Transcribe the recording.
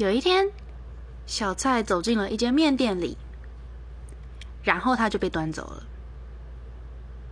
有一天小蔡走进了一间面店里然后他就被端走了。